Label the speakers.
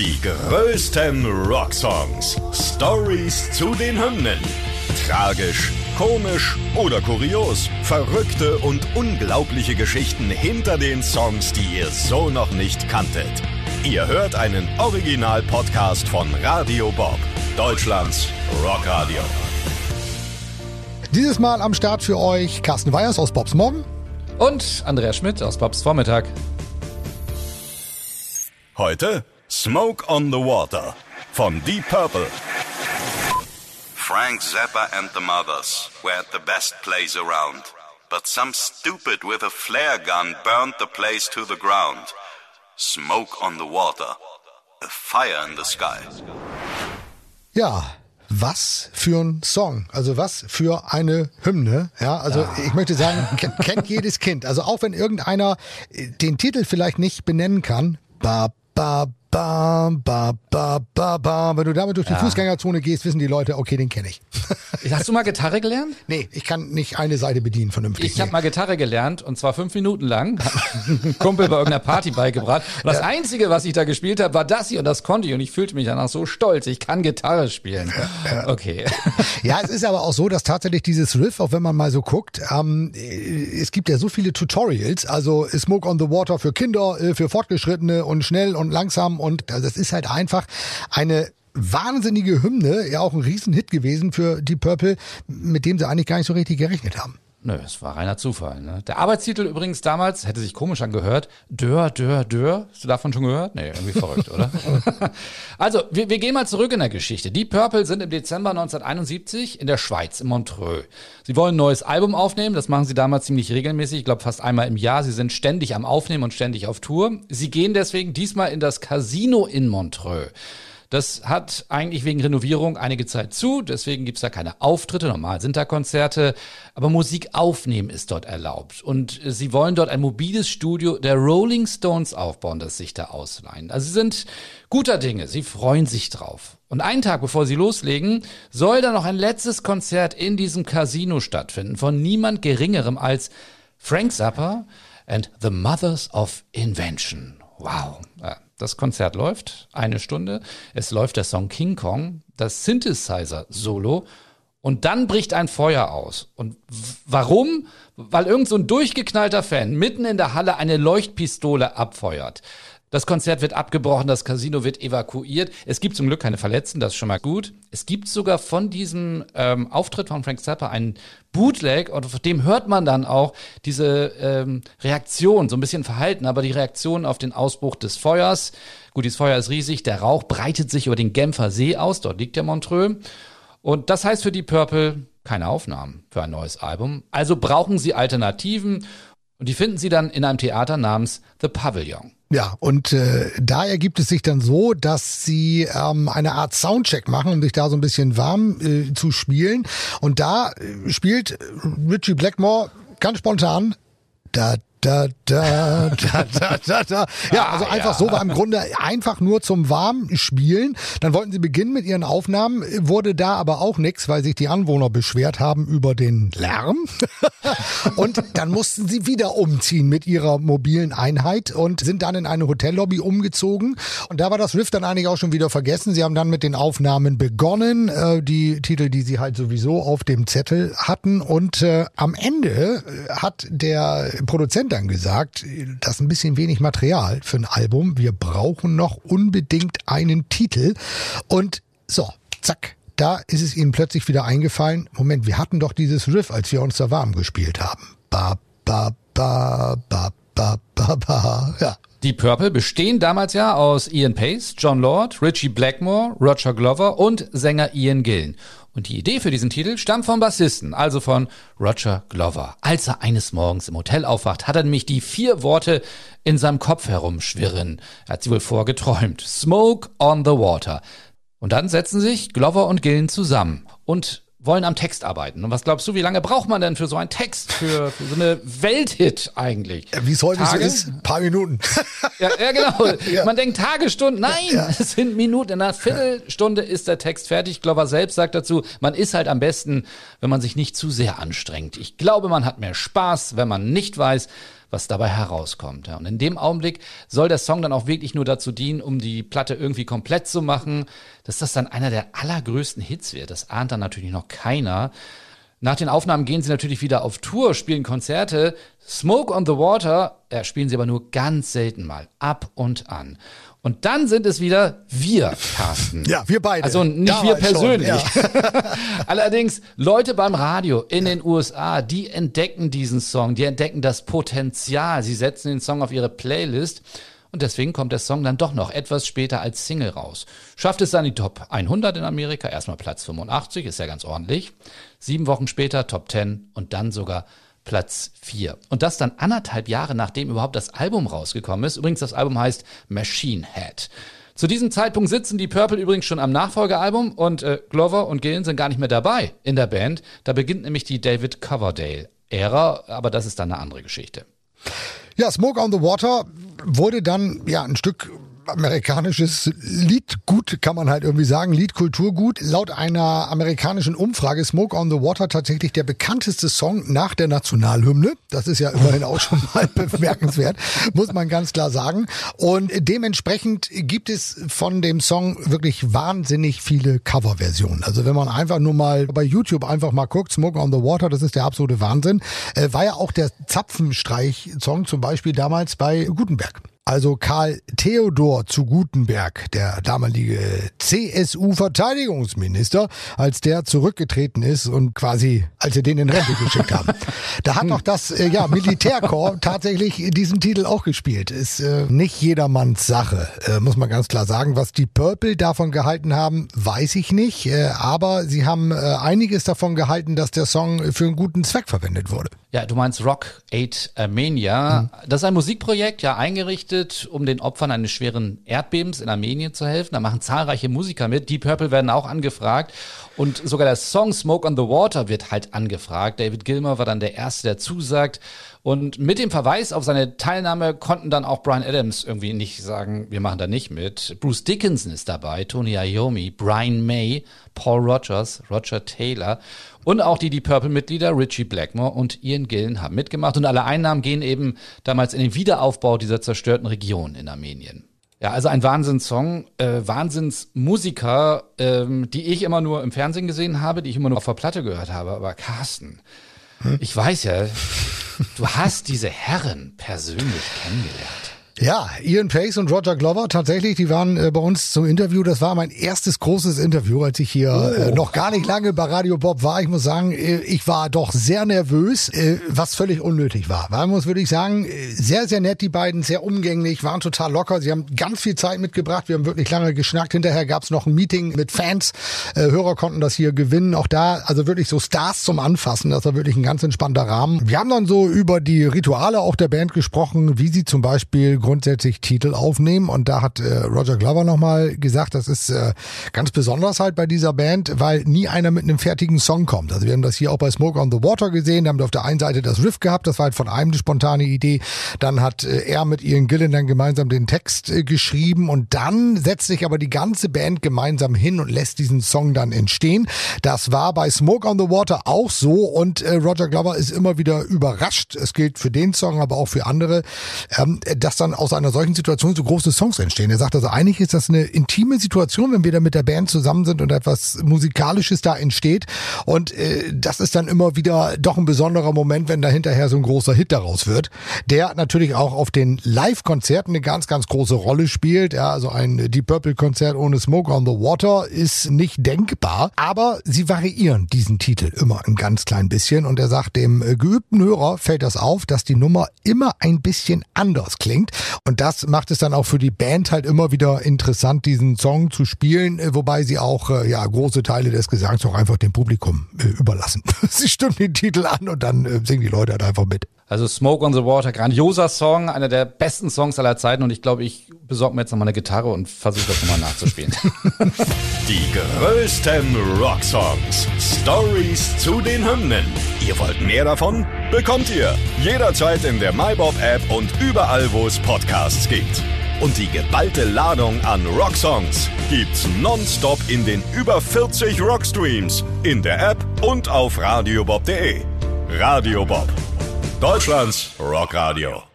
Speaker 1: Die größten Rocksongs. Stories zu den Hymnen. Tragisch, komisch oder kurios. Verrückte und unglaubliche Geschichten hinter den Songs, die ihr so noch nicht kanntet. Ihr hört einen Original-Podcast von Radio Bob, Deutschlands Rockradio.
Speaker 2: Dieses Mal am Start für euch Carsten Weyers aus Bobs Morgen.
Speaker 3: Und Andreas Schmidt aus Bobs Vormittag.
Speaker 1: Heute Smoke on the Water von Deep Purple.
Speaker 4: Frank Zappa and the Mothers were at the best place around. But some stupid with a flare gun burned the place to the ground. Smoke on the water. A fire in the sky.
Speaker 2: Ja, was für ein Song, also was für eine Hymne. Ja, also ja. ich möchte sagen, kennt, kennt jedes Kind. Also auch wenn irgendeiner den Titel vielleicht nicht benennen kann, ba ba ba, ba, ba, ba, ba. Wenn du damit durch die ja. Fußgängerzone gehst, wissen die Leute, okay, den kenne ich.
Speaker 3: Hast du mal Gitarre gelernt?
Speaker 2: Nee, ich kann nicht eine Seite bedienen vernünftig.
Speaker 3: Ich nee. habe mal Gitarre gelernt und zwar fünf Minuten lang. Kumpel bei irgendeiner Party beigebracht. Und das ja. Einzige, was ich da gespielt habe, war das hier und das konnte ich und ich fühlte mich danach so stolz. Ich kann Gitarre spielen. Okay.
Speaker 2: Ja, es ist aber auch so, dass tatsächlich dieses Riff, auch wenn man mal so guckt, ähm, es gibt ja so viele Tutorials, also Smoke on the Water für Kinder, äh, für Fortgeschrittene und schnell und langsam und das ist halt einfach eine wahnsinnige Hymne, ja auch ein Riesenhit gewesen für die Purple, mit dem sie eigentlich gar nicht so richtig gerechnet haben.
Speaker 3: Nö, es war reiner Zufall. Ne? Der Arbeitstitel übrigens damals, hätte sich komisch angehört, Dör, Dör, Dör. Hast du davon schon gehört? Nee, irgendwie verrückt, oder? also, wir, wir gehen mal zurück in der Geschichte. Die Purple sind im Dezember 1971 in der Schweiz, in Montreux. Sie wollen ein neues Album aufnehmen, das machen sie damals ziemlich regelmäßig, ich glaube fast einmal im Jahr. Sie sind ständig am Aufnehmen und ständig auf Tour. Sie gehen deswegen diesmal in das Casino in Montreux. Das hat eigentlich wegen Renovierung einige Zeit zu, deswegen gibt's da keine Auftritte, normal sind da Konzerte, aber Musik aufnehmen ist dort erlaubt. Und sie wollen dort ein mobiles Studio der Rolling Stones aufbauen, das sich da ausleihen. Also sie sind guter Dinge, sie freuen sich drauf. Und einen Tag bevor sie loslegen, soll da noch ein letztes Konzert in diesem Casino stattfinden von niemand Geringerem als Frank Zappa and the Mothers of Invention. Wow. Ja. Das Konzert läuft eine Stunde. Es läuft der Song King Kong, das Synthesizer-Solo. Und dann bricht ein Feuer aus. Und warum? Weil irgend so ein durchgeknallter Fan mitten in der Halle eine Leuchtpistole abfeuert. Das Konzert wird abgebrochen, das Casino wird evakuiert. Es gibt zum Glück keine Verletzten, das ist schon mal gut. Es gibt sogar von diesem ähm, Auftritt von Frank Zappa einen Bootleg und auf dem hört man dann auch diese ähm, Reaktion, so ein bisschen verhalten, aber die Reaktion auf den Ausbruch des Feuers. Gut, dieses Feuer ist riesig, der Rauch breitet sich über den Genfer See aus, dort liegt der Montreux. Und das heißt für die Purple keine Aufnahmen für ein neues Album. Also brauchen sie Alternativen und die finden sie dann in einem Theater namens The Pavilion.
Speaker 2: Ja, und äh, da ergibt es sich dann so, dass sie ähm, eine Art Soundcheck machen, um sich da so ein bisschen warm äh, zu spielen. Und da äh, spielt Richie Blackmore ganz spontan da da, da, da, da, da, da. Ja, also ah, einfach ja. so war im Grunde einfach nur zum Warmspielen. Dann wollten sie beginnen mit ihren Aufnahmen, wurde da aber auch nichts, weil sich die Anwohner beschwert haben über den Lärm. und dann mussten sie wieder umziehen mit ihrer mobilen Einheit und sind dann in eine Hotellobby umgezogen. Und da war das Riff dann eigentlich auch schon wieder vergessen. Sie haben dann mit den Aufnahmen begonnen, äh, die Titel, die sie halt sowieso auf dem Zettel hatten. Und äh, am Ende äh, hat der Produzent dann gesagt, das ist ein bisschen wenig Material für ein Album. Wir brauchen noch unbedingt einen Titel. Und so, zack, da ist es ihnen plötzlich wieder eingefallen, Moment, wir hatten doch dieses Riff, als wir uns da warm gespielt haben. Ba, ba, ba, ba, ba, ba, ba. Ja.
Speaker 3: Die Purple bestehen damals ja aus Ian Pace, John Lord, Richie Blackmore, Roger Glover und Sänger Ian Gillen. Und die Idee für diesen Titel stammt vom Bassisten, also von Roger Glover. Als er eines Morgens im Hotel aufwacht, hat er nämlich die vier Worte in seinem Kopf herumschwirren. Er hat sie wohl vorgeträumt. Smoke on the water. Und dann setzen sich Glover und Gillen zusammen und wollen am Text arbeiten. Und was glaubst du, wie lange braucht man denn für so einen Text, für, für so eine Welthit eigentlich?
Speaker 2: Wie es heute Tage? so ist, ein paar Minuten.
Speaker 3: Ja, ja genau. Ja. Man denkt Tagesstunden. Nein, ja. es sind Minuten. In einer Viertelstunde ist der Text fertig. Glover selbst sagt dazu, man ist halt am besten, wenn man sich nicht zu sehr anstrengt. Ich glaube, man hat mehr Spaß, wenn man nicht weiß, was dabei herauskommt. Ja. Und in dem Augenblick soll der Song dann auch wirklich nur dazu dienen, um die Platte irgendwie komplett zu machen, dass das dann einer der allergrößten Hits wird. Das ahnt dann natürlich noch keiner. Nach den Aufnahmen gehen sie natürlich wieder auf Tour, spielen Konzerte. Smoke on the Water ja, spielen sie aber nur ganz selten mal, ab und an. Und dann sind es wieder wir, Carsten.
Speaker 2: Ja, wir beide.
Speaker 3: Also nicht
Speaker 2: Damals
Speaker 3: wir persönlich.
Speaker 2: schon, ja.
Speaker 3: Allerdings Leute beim Radio in den USA, die entdecken diesen Song, die entdecken das Potenzial. Sie setzen den Song auf ihre Playlist. Und deswegen kommt der Song dann doch noch etwas später als Single raus. Schafft es dann die Top 100 in Amerika, erstmal Platz 85, ist ja ganz ordentlich. Sieben Wochen später Top 10 und dann sogar Platz 4. Und das dann anderthalb Jahre nachdem überhaupt das Album rausgekommen ist. Übrigens, das Album heißt Machine Head. Zu diesem Zeitpunkt sitzen die Purple übrigens schon am Nachfolgealbum und äh, Glover und Gillen sind gar nicht mehr dabei in der Band. Da beginnt nämlich die David Coverdale-Ära, aber das ist dann eine andere Geschichte.
Speaker 2: Ja, Smoke on the Water wurde dann ja ein Stück amerikanisches Liedgut, kann man halt irgendwie sagen, Liedkulturgut. Laut einer amerikanischen Umfrage Smoke on the Water tatsächlich der bekannteste Song nach der Nationalhymne. Das ist ja immerhin auch schon mal bemerkenswert, muss man ganz klar sagen. Und dementsprechend gibt es von dem Song wirklich wahnsinnig viele Coverversionen. Also wenn man einfach nur mal bei YouTube einfach mal guckt, Smoke on the Water, das ist der absolute Wahnsinn. Äh, war ja auch der Zapfenstreich-Song zum Beispiel damals bei Gutenberg. Also Karl Theodor zu Gutenberg, der damalige CSU-Verteidigungsminister, als der zurückgetreten ist und quasi, als sie den in Rente geschickt haben. Da hat noch das äh, ja, Militärkorps tatsächlich diesen Titel auch gespielt. Ist äh, nicht jedermanns Sache, äh, muss man ganz klar sagen. Was die Purple davon gehalten haben, weiß ich nicht. Äh, aber sie haben äh, einiges davon gehalten, dass der Song für einen guten Zweck verwendet wurde.
Speaker 3: Ja, du meinst Rock Aid Armenia. Das ist ein Musikprojekt, ja eingerichtet, um den Opfern eines schweren Erdbebens in Armenien zu helfen. Da machen zahlreiche Musiker mit. Deep Purple werden auch angefragt. Und sogar der Song Smoke on the Water wird halt angefragt. David Gilmer war dann der Erste, der zusagt. Und mit dem Verweis auf seine Teilnahme konnten dann auch Brian Adams irgendwie nicht sagen, wir machen da nicht mit. Bruce Dickinson ist dabei, Tony Iommi, Brian May, Paul Rogers, Roger Taylor und auch die Deep Purple-Mitglieder Richie Blackmore und Ian Gillen haben mitgemacht. Und alle Einnahmen gehen eben damals in den Wiederaufbau dieser zerstörten Region in Armenien. Ja, also ein Wahnsinnssong, äh, Wahnsinnsmusiker, ähm, die ich immer nur im Fernsehen gesehen habe, die ich immer nur auf der Platte gehört habe. Aber Carsten, ich weiß ja, du hast diese Herren persönlich kennengelernt.
Speaker 2: Ja, Ian Pace und Roger Glover tatsächlich, die waren äh, bei uns zum Interview. Das war mein erstes großes Interview, als ich hier äh, noch gar nicht lange bei Radio Bob war. Ich muss sagen, äh, ich war doch sehr nervös, äh, was völlig unnötig war. Weil man muss wirklich sagen, äh, sehr, sehr nett die beiden, sehr umgänglich, waren total locker. Sie haben ganz viel Zeit mitgebracht. Wir haben wirklich lange geschnackt. Hinterher gab es noch ein Meeting mit Fans. Äh, Hörer konnten das hier gewinnen. Auch da, also wirklich so Stars zum Anfassen. Das war wirklich ein ganz entspannter Rahmen. Wir haben dann so über die Rituale auch der Band gesprochen, wie sie zum Beispiel grundsätzlich Titel aufnehmen. Und da hat äh, Roger Glover nochmal gesagt, das ist äh, ganz besonders halt bei dieser Band, weil nie einer mit einem fertigen Song kommt. Also wir haben das hier auch bei Smoke on the Water gesehen. Da haben wir auf der einen Seite das Riff gehabt, das war halt von einem eine spontane Idee. Dann hat äh, er mit Ian Gillen dann gemeinsam den Text äh, geschrieben und dann setzt sich aber die ganze Band gemeinsam hin und lässt diesen Song dann entstehen. Das war bei Smoke on the Water auch so und äh, Roger Glover ist immer wieder überrascht. Es gilt für den Song, aber auch für andere, ähm, dass dann aus einer solchen Situation so große Songs entstehen. Er sagt also, eigentlich ist das eine intime Situation, wenn wir da mit der Band zusammen sind und etwas Musikalisches da entsteht. Und äh, das ist dann immer wieder doch ein besonderer Moment, wenn da hinterher so ein großer Hit daraus wird, der natürlich auch auf den Live-Konzerten eine ganz, ganz große Rolle spielt. Ja, also ein Deep Purple-Konzert ohne Smoke on the Water ist nicht denkbar, aber sie variieren diesen Titel immer ein ganz klein bisschen und er sagt, dem äh, geübten Hörer fällt das auf, dass die Nummer immer ein bisschen anders klingt und das macht es dann auch für die Band halt immer wieder interessant, diesen Song zu spielen, äh, wobei sie auch äh, ja große Teile des Gesangs auch einfach dem Publikum äh, überlassen. sie stimmen den Titel an und dann singen die Leute halt einfach mit.
Speaker 3: Also Smoke on the Water, grandioser Song, einer der besten Songs aller Zeiten und ich glaube, ich besorge mir jetzt nochmal eine Gitarre und versuche das nochmal nachzuspielen.
Speaker 1: Die größten Rocksongs. Stories zu den Hymnen. Ihr wollt mehr davon? Bekommt ihr jederzeit in der MyBob-App und überall, wo es Podcasts gibt. Und die geballte Ladung an Rocksongs gibt's nonstop in den über 40 Rockstreams, in der App und auf radiobob.de. Radio Bob. Deutschlands Rockradio.